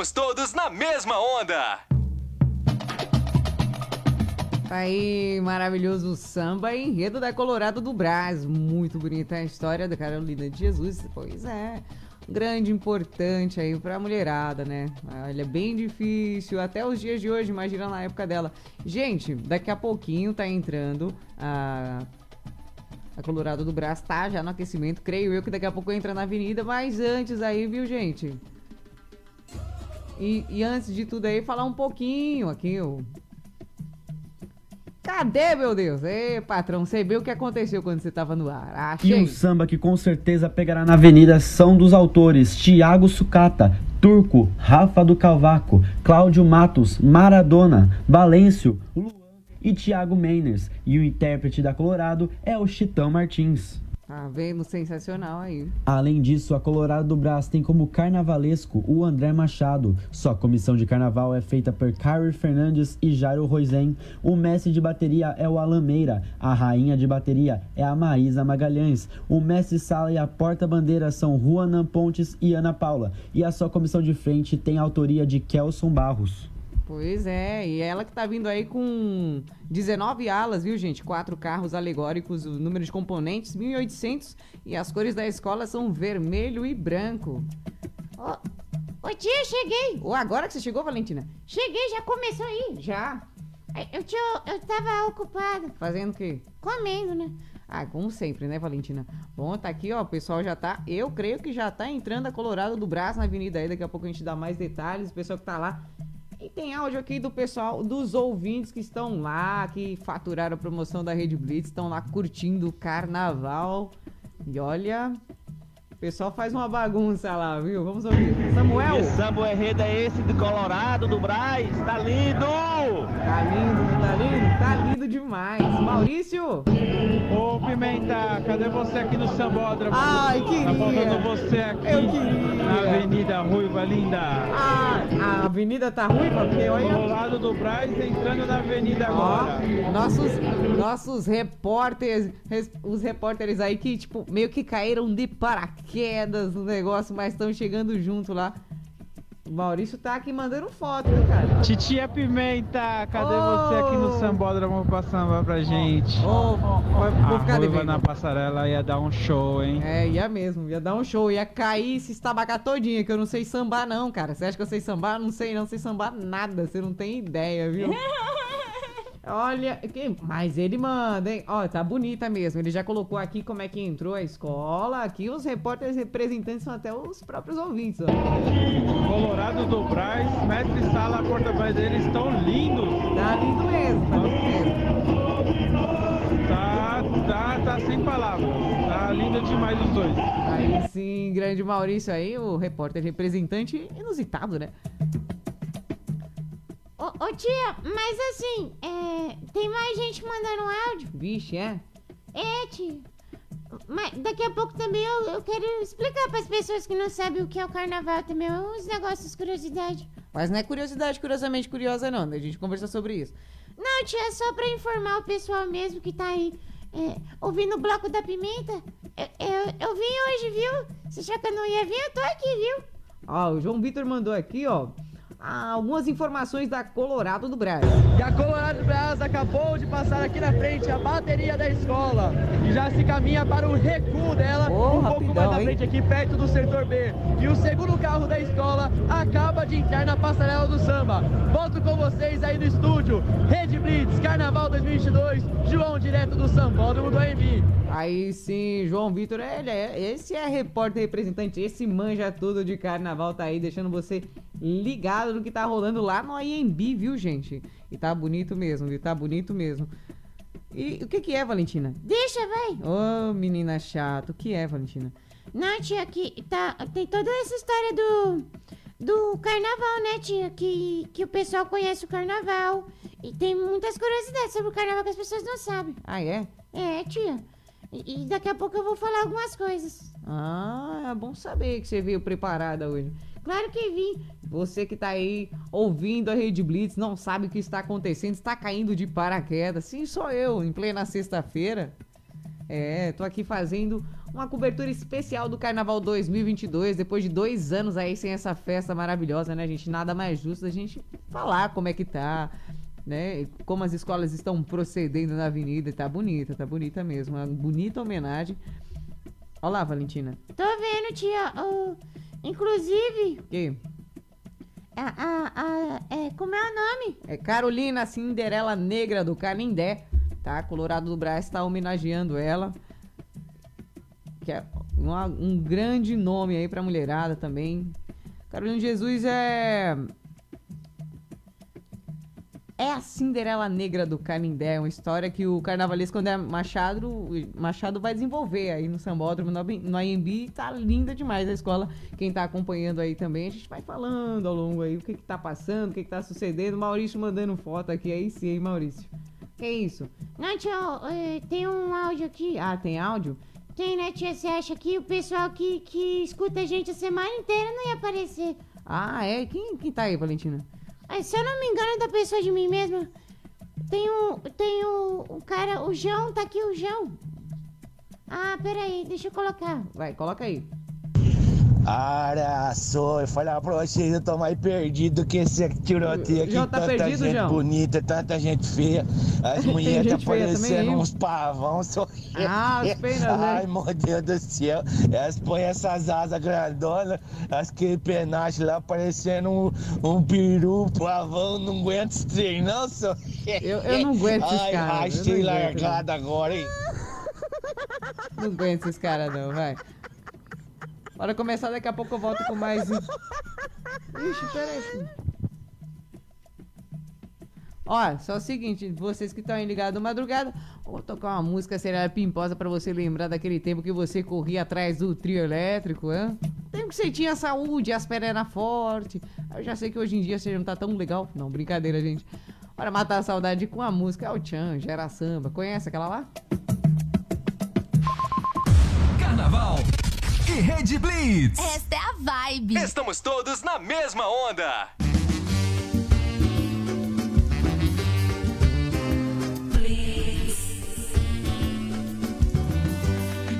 Estamos todos na mesma onda. Aí, maravilhoso samba enredo da Colorado do Brás. Muito bonita a história da Carolina de Jesus. Pois é, grande, importante aí pra mulherada, né? Olha, bem difícil, até os dias de hoje, imagina na época dela. Gente, daqui a pouquinho tá entrando a. A Colorado do Brás tá já no aquecimento. Creio eu que daqui a pouco entra na avenida, mas antes aí, viu, gente? E, e antes de tudo aí, falar um pouquinho aqui, o. Cadê, meu Deus? Ei, patrão, você viu o que aconteceu quando você tava no ar? E Achei. um samba que com certeza pegará na avenida são dos autores Tiago Sucata, Turco, Rafa do Calvaco, Cláudio Matos, Maradona, Valêncio, Luan e Tiago Meiners. E o intérprete da Colorado é o Chitão Martins. Tá vendo? Sensacional aí. Além disso, a Colorado do Brás tem como carnavalesco o André Machado. Sua comissão de carnaval é feita por Carrie Fernandes e Jairo Roisen. O mestre de bateria é o Alan Meira. A rainha de bateria é a Maísa Magalhães. O mestre sala e a porta-bandeira são Juanan Pontes e Ana Paula. E a sua comissão de frente tem a autoria de Kelson Barros. Pois é, e ela que tá vindo aí com 19 alas, viu, gente? Quatro carros alegóricos, o número de componentes 1800 e as cores da escola são vermelho e branco. Ô tia, cheguei. Ô, agora que você chegou, Valentina? Cheguei, já começou aí. Já? Eu, tinha, eu tava ocupada, Fazendo o quê? comendo, né? Ah, como sempre, né, Valentina? Bom, tá aqui, ó, o pessoal já tá, eu creio que já tá entrando a Colorado do Braço na avenida aí, daqui a pouco a gente dá mais detalhes, o pessoal que tá lá. E tem áudio aqui do pessoal, dos ouvintes que estão lá, que faturaram a promoção da Rede Blitz, estão lá curtindo o carnaval. E olha, o pessoal faz uma bagunça lá, viu? Vamos ouvir. Samuel! Que samba enredo é esse do Colorado, do Braz? Tá lindo! Tá lindo, tá lindo, tá lindo demais. Maurício! Ô Pimenta, cadê você aqui no Sambódromo? Ai, queria. Tá faltando você aqui Eu queria. na Avenida Ruiva Linda. Ah, a avenida tá ruim, porque olha. Colorado do Braz entrando na avenida Ó, agora. nossos, nossos repórteres, res- os repórteres aí que, tipo, meio que caíram de paraquedas no negócio, mas estão chegando junto lá. Maurício tá aqui mandando foto, né, cara? Titia Pimenta, cadê Ô. você aqui no Sambódromo pra sambar pra gente? Ô, vou, vou A ficar devendo. na passarela ia dar um show, hein? É, ia mesmo, ia dar um show, ia cair e se estabacar todinha, que eu não sei sambar não, cara. Você acha que eu sei sambar? Não sei não, sei sambar nada, você não tem ideia, viu? Olha, mas ele manda, hein? Ó, tá bonita mesmo. Ele já colocou aqui como é que entrou a escola. Aqui os repórteres representantes são até os próprios ouvintes, ó. Colorado do Braz, mestre sala, porta-voz deles estão lindos. Tá lindo mesmo, tá lindo mesmo. Tá, tá, tá sem palavras. Tá lindo demais os dois. Aí sim, grande Maurício aí, o repórter representante inusitado, né? Ô, ô, tia, mas assim, é, tem mais gente mandando áudio? Vixe, é? É, tia. Mas daqui a pouco também eu, eu quero explicar para as pessoas que não sabem o que é o carnaval também, uns negócios, curiosidade. Mas não é curiosidade, curiosamente curiosa não, né? A gente conversa sobre isso. Não, tia, é só pra informar o pessoal mesmo que tá aí é, ouvindo o Bloco da Pimenta. Eu, eu, eu vim hoje, viu? Você achou que eu não ia vir? Eu tô aqui, viu? Ó, o João Vitor mandou aqui, ó, algumas informações da Colorado do Brasil. E a Colorado Brás acabou de passar aqui na frente a bateria da escola e já se caminha para o recuo dela, Ô, um pouco rapidão, mais na hein? frente aqui perto do setor B. E o segundo carro da escola acaba de entrar na passarela do samba. Volto com vocês aí no estúdio. Rede Blitz, Carnaval 2022, João direto do Sambódromo do AMB. Aí sim, João Vitor, ele é, esse é repórter representante, esse manja tudo de carnaval, tá aí deixando você ligado no que tá rolando lá no IMB, viu, gente? E tá bonito mesmo, viu? Tá bonito mesmo. E o que que é, Valentina? Deixa, vai. Ô, menina chata, o que é, Valentina? Não, tia, que tá, tem toda essa história do, do carnaval, né, tia? Que, que o pessoal conhece o carnaval. E tem muitas curiosidades sobre o carnaval que as pessoas não sabem. Ah, é? É, tia. E, e daqui a pouco eu vou falar algumas coisas. Ah, é bom saber que você veio preparada hoje. Claro que vim. Você que tá aí ouvindo a Rede Blitz, não sabe o que está acontecendo, está caindo de paraquedas. Sim, sou eu, em plena sexta-feira. É, tô aqui fazendo uma cobertura especial do Carnaval 2022, depois de dois anos aí sem essa festa maravilhosa, né, gente? Nada mais justo a gente falar como é que tá, né? Como as escolas estão procedendo na avenida. Tá bonita, tá bonita mesmo. Uma bonita homenagem. Olha lá, Valentina. Tô vendo, tia. Oh, inclusive, Que? a, a, a, é, como é o nome? É Carolina Cinderela Negra do Canindé, tá? Colorado do Brás tá homenageando ela. Que é uma- um grande nome aí pra mulherada também. Carolina Jesus é. É a Cinderela Negra do Canindé, uma história que o carnavalesco André Machado, Machado vai desenvolver aí no Sambódromo, no, AMB. Tá linda demais a escola. Quem tá acompanhando aí também, a gente vai falando ao longo aí o que que tá passando, o que que tá sucedendo. Maurício mandando foto aqui, aí sim, hein, Maurício? Que isso? Não, tia, é, tem um áudio aqui. Ah, tem áudio? Tem, né, tia? Você acha que o pessoal que, que escuta a gente a semana inteira não ia aparecer? Ah, é? Quem, quem tá aí, Valentina? Se eu não me engano, é da pessoa de mim mesma. Tem um. Tem o cara, o João, tá aqui o João. Ah, peraí, deixa eu colocar. Vai, coloca aí. Olha só, eu falar pra vocês, eu tô mais perdido que esse tiroteio aqui. Tá tanta perdido, gente João? bonita, tanta gente feia. As mulheres tá parecendo uns pavão. Só... Ah, os penas, né? Ai, meu Deus do céu. Elas põem essas asas grandonas, aquele penache lá parecendo um, um peru, pavão. Não aguento esse trem, não, só. Eu- eu não aguento esses Ai, caras, eu Achei largada agora, hein? Não aguento esses caras não, vai. Bora começar, daqui a pouco eu volto com mais um. Ixi, peraí. Ó, só o seguinte, vocês que estão aí ligados madrugada, vou tocar uma música serial pimposa pra você lembrar daquele tempo que você corria atrás do trio elétrico, hã? Tempo que você tinha saúde, as pernas forte. Eu já sei que hoje em dia você não tá tão legal. Não, brincadeira, gente. Para matar a saudade com a música é o Tchan, Gera Samba. Conhece aquela lá? Carnaval e Rede Blitz. Esta é a vibe. Estamos todos na mesma onda.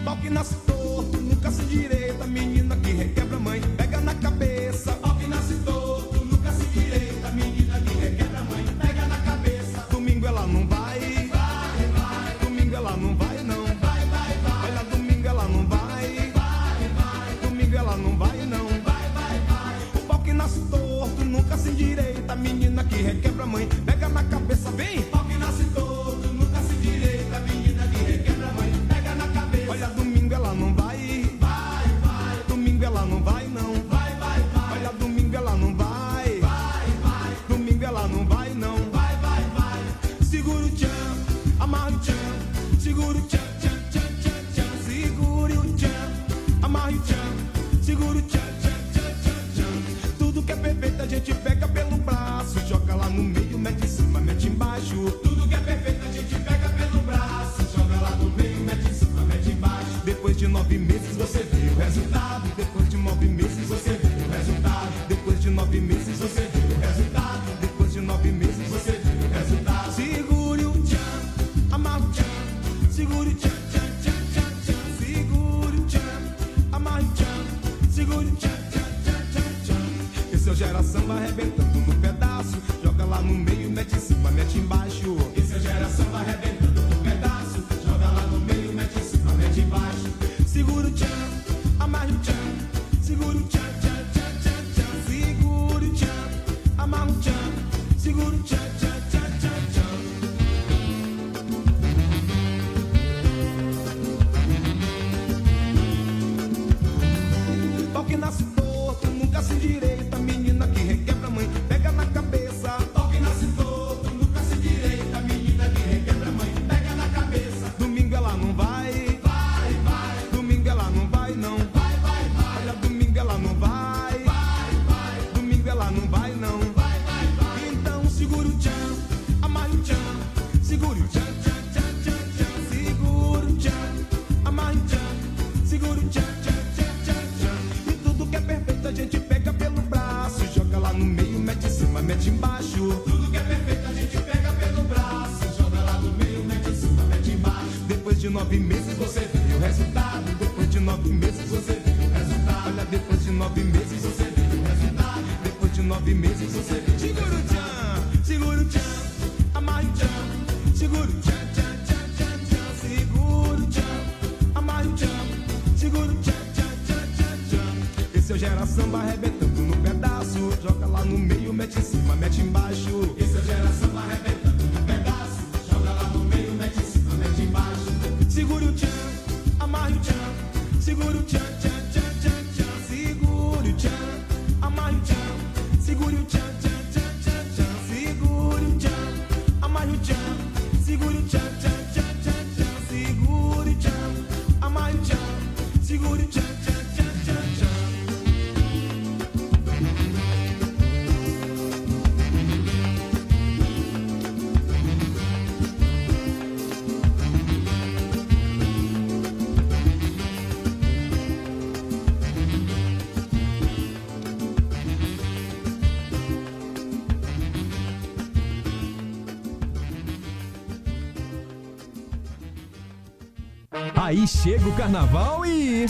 Pau que nasce torto, nunca se direita, menina que requebra mãe, pega na cabeça. Que requebra a mãe, pega na cabeça, vem. Pau que nasce torto, nunca se direita, menina que requebra a mãe, pega na cabeça. Olha, domingo ela não vai, vai, vai. Domingo ela não vai, não, vai, vai, vai. Olha, domingo ela não vai, vai, vai. Domingo ela não vai, não, vai, vai, vai. Segura o tchan, amarra o tchan, segura o tchan, samba arrebentando no pedaço. Joga lá no meio, mete em cima, mete embaixo. Esse é gera samba arrebentando no pedaço. Joga lá no meio, mete em cima, mete embaixo. Segure o tchan, amarre o tchan, segure o tchan, tchan, tchan, tchan, tchan, segure o tchan, amarre o tchan, segure o tchan, Aí chega o carnaval e.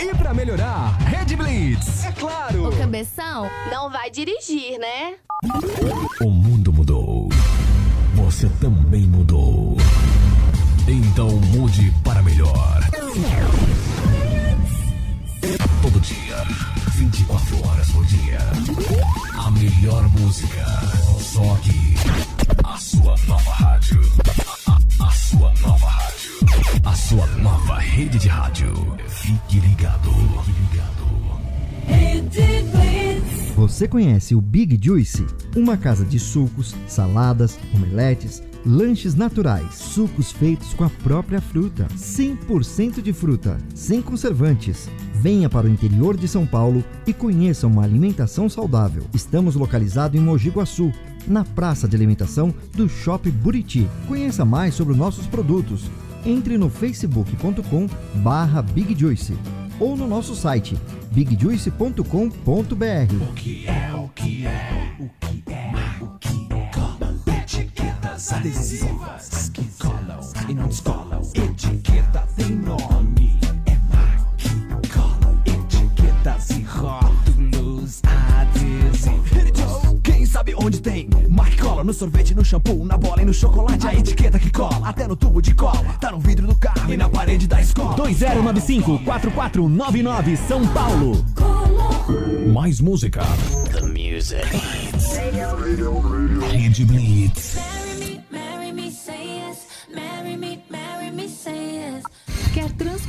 E pra melhorar, Red Blitz, é claro! O cabeção não vai dirigir, né? O mundo mudou. Você também mudou. Então mude para melhor. Todo dia, 24 horas por dia. A melhor música. Só aqui. A sua nova rádio. Rede de rádio. Fique ligado. Fique ligado. Você conhece o Big Juice? Uma casa de sucos, saladas, omeletes, lanches naturais, sucos feitos com a própria fruta, 100% de fruta, sem conservantes. Venha para o interior de São Paulo e conheça uma alimentação saudável. Estamos localizados em Mogi Guaçu, na praça de alimentação do Shopping Buriti. Conheça mais sobre os nossos produtos. Entre no facebook.com barra Big Juice ou no nosso site bigjuice.com.br. O que é, o que é, o que é, o que é. Etiquetas adesivas que colam e não descolam. Etiqueta tem no sorvete, no shampoo, na bola e no chocolate. A etiqueta que cola, até no tubo de cola. Tá no vidro do carro e na parede da escola. 2095-4499 São Paulo. Mais música. The music. Rede Blitz.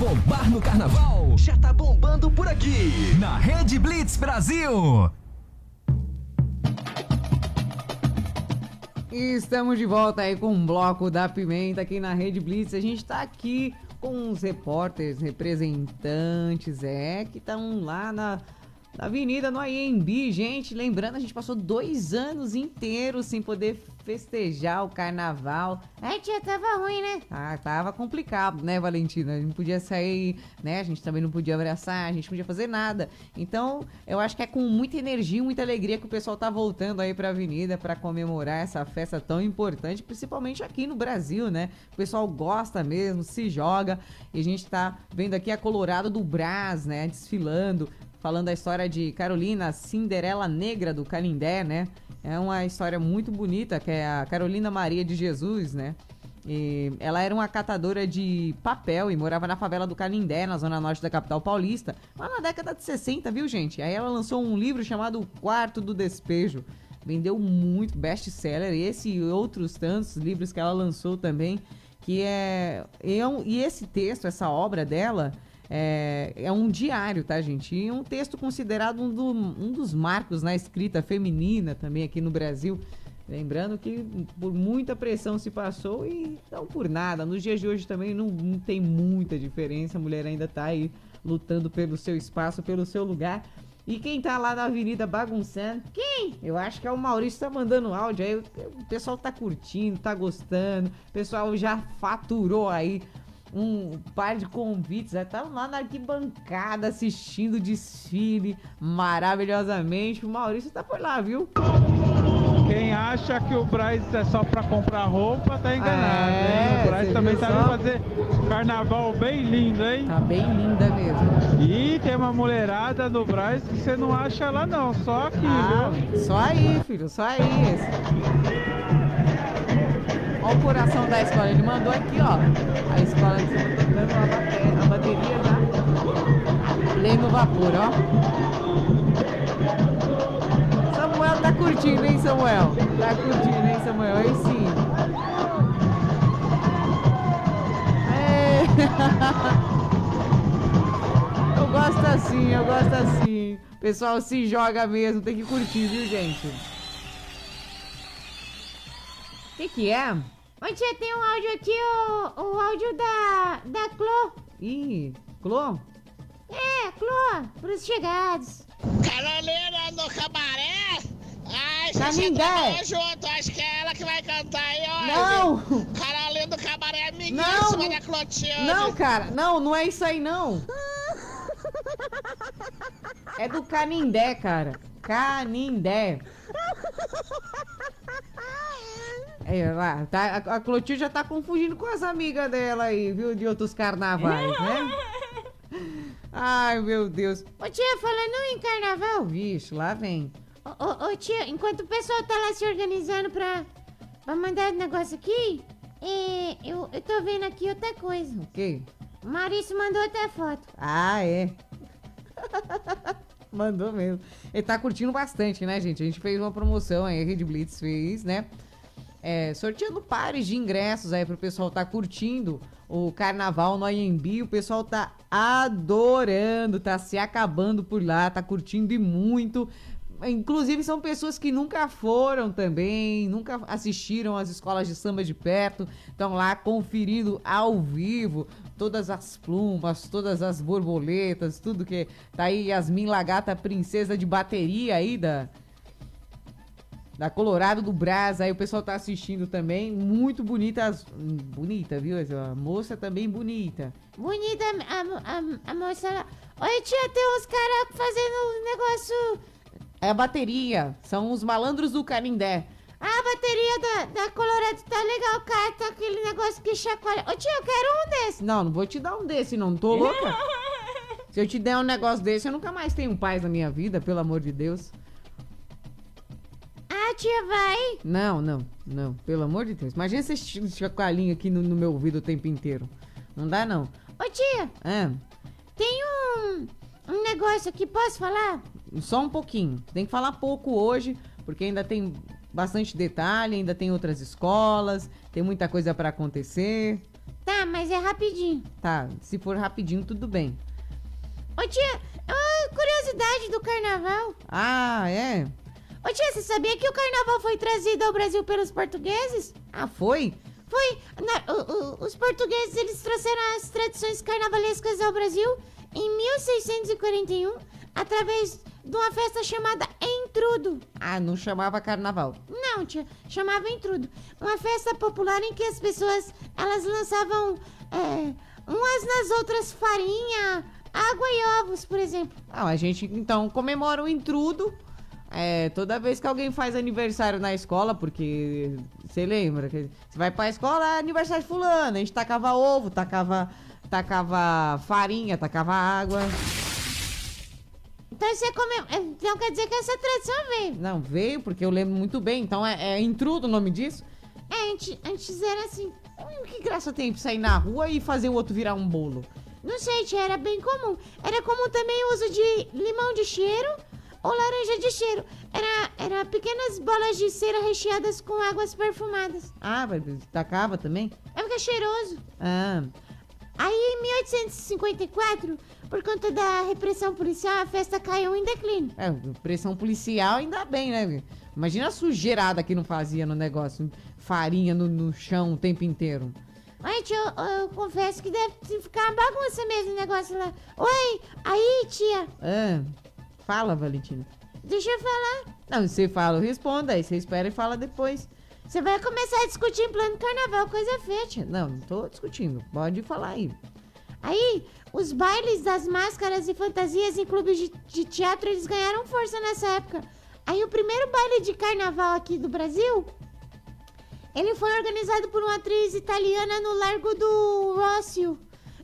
bombar no carnaval? Já tá bombando por aqui. Na Rede Blitz Brasil. E estamos de volta aí com o bloco da Pimenta aqui na Rede Blitz. A gente tá aqui com os repórteres, representantes, é, que estão lá na, na Avenida no AMB. Gente, lembrando, a gente passou dois anos inteiros sem poder festejar o carnaval. Ai, tia, tava ruim, né? Ah, tava complicado, né, Valentina? A gente não podia sair, né? A gente também não podia abraçar, a gente não podia fazer nada. Então, eu acho que é com muita energia, muita alegria que o pessoal tá voltando aí pra avenida pra comemorar essa festa tão importante, principalmente aqui no Brasil, né? O pessoal gosta mesmo, se joga. E a gente tá vendo aqui a Colorado do Brás, né? Desfilando, falando a história de Carolina Cinderela Negra do Canindé, né? É uma história muito bonita, que é a Carolina Maria de Jesus, né? E ela era uma catadora de papel e morava na favela do Canindé, na zona norte da capital paulista, lá na década de 60, viu, gente? Aí ela lançou um livro chamado O Quarto do Despejo. Vendeu muito best-seller, esse e outros tantos livros que ela lançou também, que é... E, é esse texto, essa obra dela, é, é um diário, tá, gente? E um texto considerado um, do- um dos marcos na escrita feminina também aqui no Brasil. Lembrando que por muita pressão se passou e não por nada. Nos dias de hoje também não, não tem muita diferença. A mulher ainda tá aí lutando pelo seu espaço, pelo seu lugar. E quem tá lá na avenida bagunçando? Quem? Eu acho que é o Maurício tá mandando áudio aí. O pessoal tá curtindo, tá gostando. O pessoal já faturou aí um par de convites. Já tá lá na arquibancada assistindo o desfile maravilhosamente. O Maurício tá por lá, viu? Quem acha que o Braz é só pra comprar roupa, tá enganado, É, hein? O Braz também tá só? fazer carnaval bem lindo, hein? Tá bem linda mesmo. E tem uma mulherada no Braz que você não acha lá não, só aqui, Ah, viu? só aí, filho, só aí. Olha o coração da escola, ele mandou aqui, ó. A escola tá tocando a, bate- a bateria já. Pleno vapor, ó. Samuel tá curtindo, hein, Samuel? Tá curtindo, hein, Samuel? Aí sim. É. Eu gosto assim, eu gosto assim. O pessoal se joga mesmo, tem que curtir, viu, gente? O que que é? Ô tia, tem um áudio aqui, o, o áudio da, da Clô. Ih, Clô? É, Clô, pros chegados. Carolina no cabaré? Ai, gente trabalha junto, acho que é ela que vai cantar aí hoje. Não. Carolina do cabaré é amiguíssima da Clotilde. Não, cara, não, não é isso aí, não. É do Canindé, cara. Canindé. É, lá, tá, a, Clotilde já tá confundindo com as amigas dela aí, viu? De outros carnavais, né? Ai, meu Deus. Ô tia, falando em carnaval. Vixe, lá vem. Ô, ô, ô, tia, enquanto o pessoal tá lá se organizando pra, pra mandar o negócio aqui, é, eu, eu tô vendo aqui outra coisa. O quê? O Maurício mandou outra foto. Ah, é. Mandou mesmo. Ele tá curtindo bastante, né, gente? A gente fez uma promoção aí, a Rede Blitz fez, né? É, sorteando pares de ingressos aí pro pessoal tá curtindo o carnaval no IMB. O pessoal tá adorando, tá se acabando por lá, tá curtindo e muito. Inclusive, são pessoas que nunca foram também, nunca assistiram às escolas de samba de perto, estão lá conferindo ao vivo todas as plumas, todas as borboletas, tudo que. Tá aí Yasmin Lagata, princesa de bateria aí da, da Colorado do Brás, aí o pessoal tá assistindo também. Muito bonita, as- bonita, viu? A moça também bonita. Bonita a, a, a moça lá. Oi, tia, tem uns caras fazendo um negócio. É a bateria, são os malandros do Canindé. Ah, a bateria da, da Colorado tá legal, cara. Tá aquele negócio que chacoalha. Ô, tia, eu quero um desse. Não, não vou te dar um desse, não, não tô louca. Se eu te der um negócio desse, eu nunca mais tenho paz na minha vida, pelo amor de Deus. Tia, vai. Não, não, não, pelo amor de Deus. Imagina ch- chacoalhinho aqui no, no meu ouvido o tempo inteiro. Não dá, não. Ô, tia, Ah, tem um, um negócio aqui, posso falar? só um pouquinho. Tem que falar pouco hoje, porque ainda tem bastante detalhe, ainda tem outras escolas, tem muita coisa pra acontecer. Tá, mas é rapidinho. Tá, se for rapidinho, tudo bem. Ô, tia, curiosidade do carnaval. Ah, é? Ô, tia, você sabia que o carnaval foi trazido ao Brasil pelos portugueses? Ah, foi? Foi. Na- o- o- os portugueses, eles trouxeram as tradições carnavalescas ao Brasil em 1641, através de uma festa chamada Entrudo. Ah, não chamava carnaval. Não, tia, chamava Entrudo. Uma festa popular em que as pessoas, elas lançavam é, umas nas outras farinha, água e ovos, por exemplo. Ah, a gente então comemora o intrudo. É, toda vez que alguém faz aniversário na escola, porque você lembra você vai pra escola, é aniversário de fulano, a gente tacava ovo, tacava, tacava farinha, tacava água. Então você come... Então quer dizer que essa tradição veio. Não, veio porque eu lembro muito bem, então é, é intrudo o nome disso. É, antes, antes era assim. Hum, Que graça tem pra sair na rua e fazer o outro virar um bolo? Não sei, tia, era bem comum. Era comum também o uso de limão de cheiro ou laranja de cheiro. Era, era pequenas bolas de cera recheadas com águas perfumadas. Ah, mas tacava também? É porque é cheiroso. Ah. Aí em 1854, por conta da repressão policial, a festa caiu em declínio. É, pressão policial ainda bem, né? Imagina a sujeirada que não fazia no negócio. Farinha no, no chão o tempo inteiro. Ai, tia, eu, eu confesso que deve ficar uma bagunça mesmo o negócio lá. Oi, aí, tia, Ah, fala, Valentina. deixa eu falar. Não, você fala, eu respondo, aí você espera e fala depois. Você vai começar a discutir em plano carnaval, coisa feia. Não, não tô discutindo. Pode falar aí. Aí, os bailes das máscaras e fantasias em clubes de, de teatro, eles ganharam força nessa época. Aí, o primeiro baile de carnaval aqui do Brasil, ele foi organizado por uma atriz italiana no Largo do Rócio,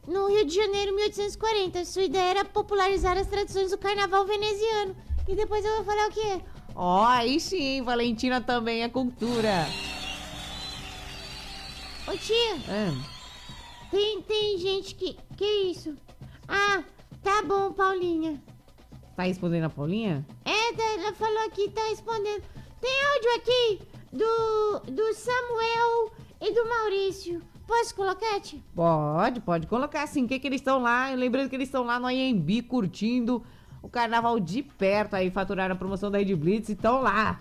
no Rio de Janeiro, 1840. Sua ideia era popularizar as tradições do carnaval veneziano. E depois eu vou falar o quê? Ó, aí sim, Valentina também é cultura. Ô, tia, Ah, tem, tem gente que... Que isso? Ah, tá bom, Paulinha. tá respondendo a Paulinha? É, tá- ela falou aqui, tá respondendo. Tem áudio aqui do, do Samuel e do Maurício. Posso colocar, tia? Pode, pode colocar assim. O que que eles estão lá? Lembrando que eles estão lá no IMB curtindo o carnaval de perto aí, faturaram a promoção da Red Blitz e estão lá.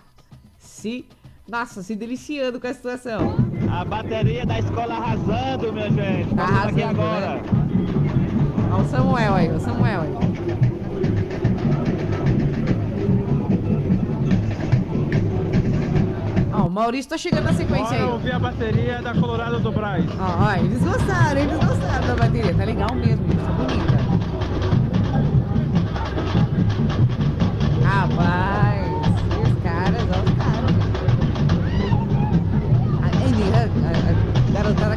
Se, nossa, se deliciando com a situação. A bateria da escola arrasando, minha gente. Tá Vamos aqui arrasando, agora. Olha o Samuel aí, o Samuel aí. Maurício tá chegando na sequência Bora aí. ouvir a bateria da Colorado do Braz. Ó, ó, eles gostaram, eles gostaram da bateria. Tá legal mesmo, tá bonita. Rapaz, os caras, ó, os caras. A, a, a, a garotada.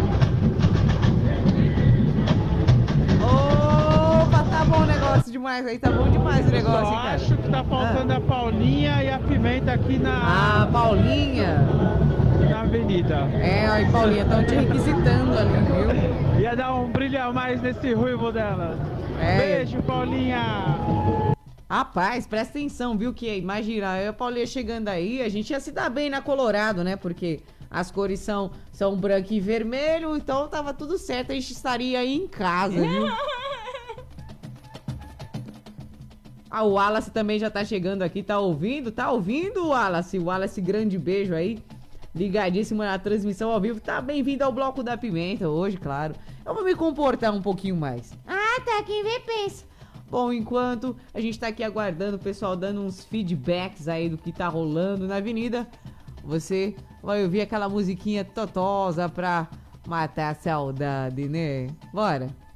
Opa, tá bom demais aí, tá bom demais o negócio, Só hein, cara. acho que tá faltando a Paulinha e a Pimenta aqui na, Ah, Paulinha. na avenida. É, aí, Paulinha, estão te requisitando ali, viu? Ia dar um brilho a mais nesse ruivo dela. É. Beijo, Paulinha. Rapaz, presta atenção, viu? Que imagina, eu e a Paulinha chegando aí, a gente ia se dar bem na Colorado, né? Porque as cores são, são branco e vermelho, então tava tudo certo, a gente estaria aí em casa, viu? Ah, o Wallace também já tá chegando aqui, tá ouvindo? Tá ouvindo, Wallace? O Wallace, grande beijo aí. Ligadíssimo na transmissão ao vivo. Tá bem-vindo ao Bloco da Pimenta hoje, claro. Eu vou me comportar um pouquinho mais. Ah, tá, quem vê pensa. Bom, enquanto a gente tá aqui aguardando o pessoal dando uns feedbacks aí do que tá rolando na avenida, você vai ouvir aquela musiquinha totosa pra matar a saudade, né? Bora!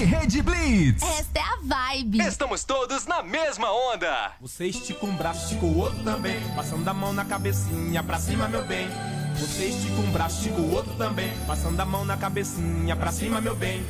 E Rede Blitz. Esta é a vibe. Estamos todos na mesma onda. Você estica um braço, estica o outro também. Passando a mão na cabecinha, pra cima, meu bem. Você estica um braço, estica o outro também. Passando a mão na cabecinha, pra cima, meu bem.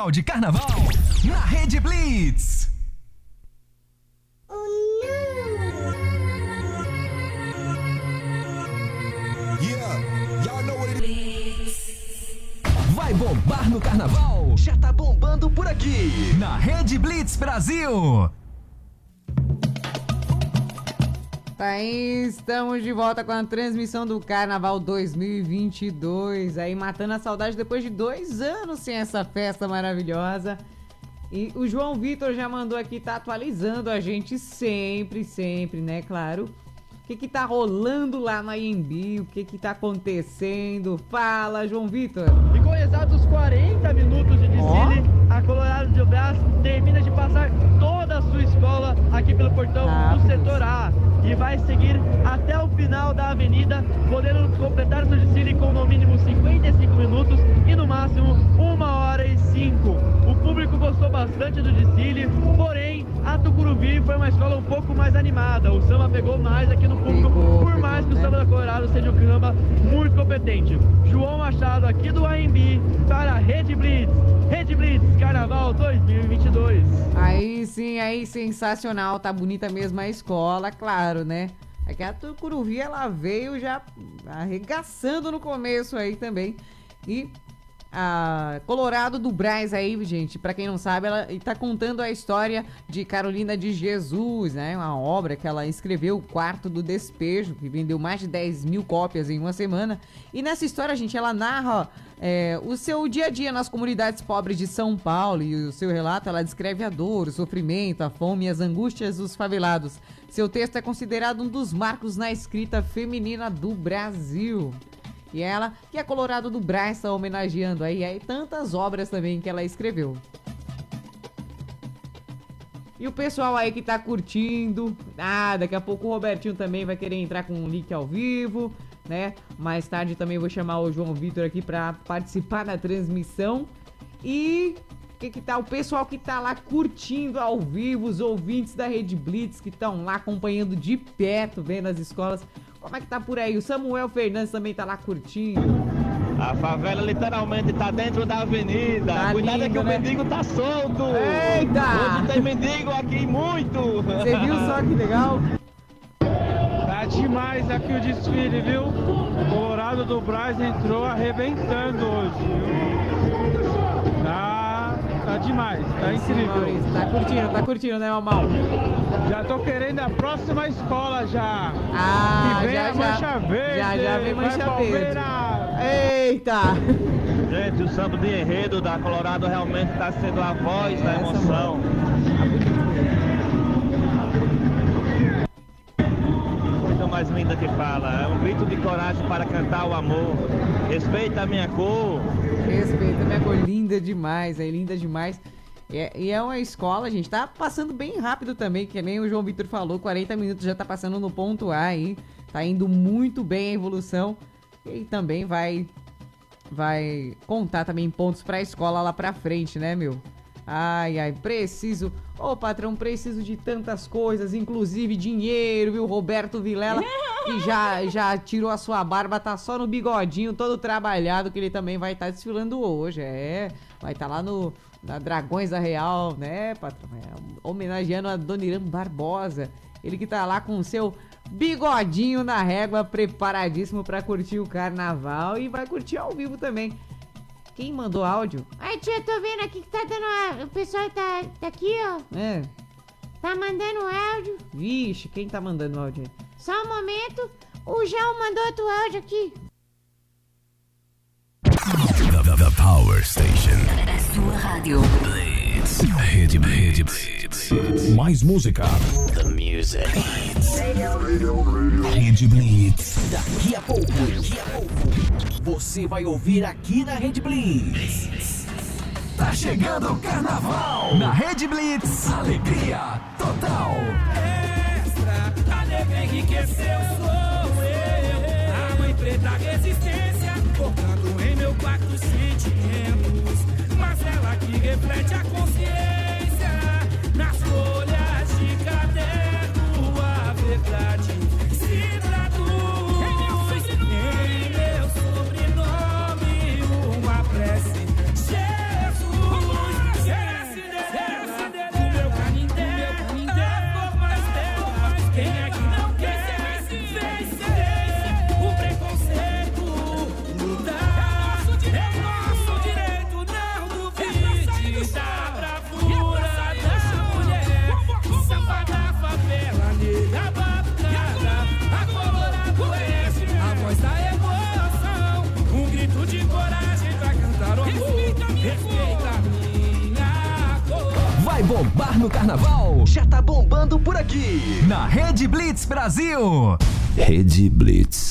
Especial de carnaval na Rede Blitz. Vai bombar no carnaval? Já tá bombando por aqui. Na Rede Blitz Brasil. Tá aí, estamos de volta com a transmissão do Carnaval 2022. Aí, matando a saudade depois de dois anos sem essa festa maravilhosa. E o João Vitor já mandou aqui, tá atualizando a gente sempre, sempre, né? Claro. O que que tá rolando lá na IMB? O que que tá acontecendo? Fala, João Vitor. E com exatos 40 minutos de desfile, a Colorado de Brás termina de passar toda a sua escola aqui pelo portão do setor A e vai seguir até o final da avenida, podendo completar seu desfile com no mínimo 55 minutos e no máximo 1 hora e 5. O público gostou bastante do desfile, porém a Tucuruvi foi uma escola um pouco mais animada. O samba pegou mais aqui no por mais que o samba da Colorado seja um samba muito competente. João Machado aqui do AMB para a Rede Blitz. Rede Blitz Carnaval 2022. Aí sim, aí sensacional, tá bonita mesmo a escola, claro, né? É que a Tucuruvi, ela veio já arregaçando no começo aí também. E a Colorado do Braz aí, gente, pra quem não sabe, ela tá contando a história de Carolina de Jesus, né? Uma obra que ela escreveu, O Quarto do Despejo, que vendeu mais de 10 mil cópias em uma semana. E nessa história, gente, ela narra é, o seu dia a dia nas comunidades pobres de São Paulo e o seu relato, ela descreve a dor, o sofrimento, a fome e as angústias dos favelados. Seu texto é considerado um dos marcos na escrita feminina do Brasil. E ela, que é Colorado do Brás, está homenageando aí, aí tantas obras também que ela escreveu. E o pessoal aí que tá curtindo, ah, daqui a pouco o Robertinho também vai querer entrar com um link ao vivo, né? Mais tarde também vou chamar o João Vitor aqui para participar da transmissão. E que que tá o pessoal que tá lá curtindo ao vivo, os ouvintes da Rede Blitz que estão lá acompanhando de perto, vendo as escolas. Como é que tá por aí? O Samuel Fernandes também tá lá curtindo. A favela literalmente tá dentro da avenida. Tá Cuidado é lindo, que o né? mendigo tá solto. Eita! Hoje tem mendigo aqui muito. Você viu só que legal? Tá demais aqui o desfile, viu? O Colorado do Braz entrou arrebentando hoje, viu? Tá demais, tá incrível. Maurício, tá curtindo, tá curtindo, né, Mamal? Já tô querendo a próxima escola já. Ah, que vem já, a já. mancha verde. Já, já vem mancha Palmeiras. Eita! Gente, o samba de enredo da Colorado realmente tá sendo a voz da emoção. Coisa mais linda que fala. É um grito de coragem para cantar o amor. Respeita a minha cor. Respeita, minha cor linda demais, é linda demais. E é, e é uma escola, gente, tá passando bem rápido também, que nem o João Vitor falou, 40 minutos já tá passando no ponto A aí. Tá indo muito bem a evolução. E também vai vai contar também pontos pra escola lá pra frente, né, meu? Ai, ai, preciso. Ô, patrão, preciso de tantas coisas, inclusive dinheiro, viu? Roberto Vilela, que já, já tirou a sua barba, tá só no bigodinho, todo trabalhado, que ele também vai estar desfilando hoje. É, vai estar lá no na Dragões da Real, né, patrão? É, homenageando a Dona Irã Barbosa. Ele que tá lá com o seu bigodinho na régua, preparadíssimo pra curtir o carnaval e vai curtir ao vivo também. Quem mandou áudio? Ai, tia, tô vendo aqui que tá dando. A... O pessoal tá, tá aqui, ó. É. Tá mandando áudio. Vixe, quem tá mandando áudio aí? Só um momento, o João mandou outro áudio aqui. The, the, the Power Station. A sua rádio. Blitz. Rede, Blitz. Mais música. The Music. Rede Blitz. Daqui a pouco, daqui a pouco, você vai ouvir aqui na Rede Blitz. Blitz. Tá chegando o carnaval. Na Rede Blitz. Alegria total. É enriqueceu sou eu. A mãe preta resistência, tocando em meu quarto sentimentos. Mas ela que reflete a consciência nas flores. no carnaval já tá bombando por aqui. Na Rede Blitz Brasil. Rede Blitz.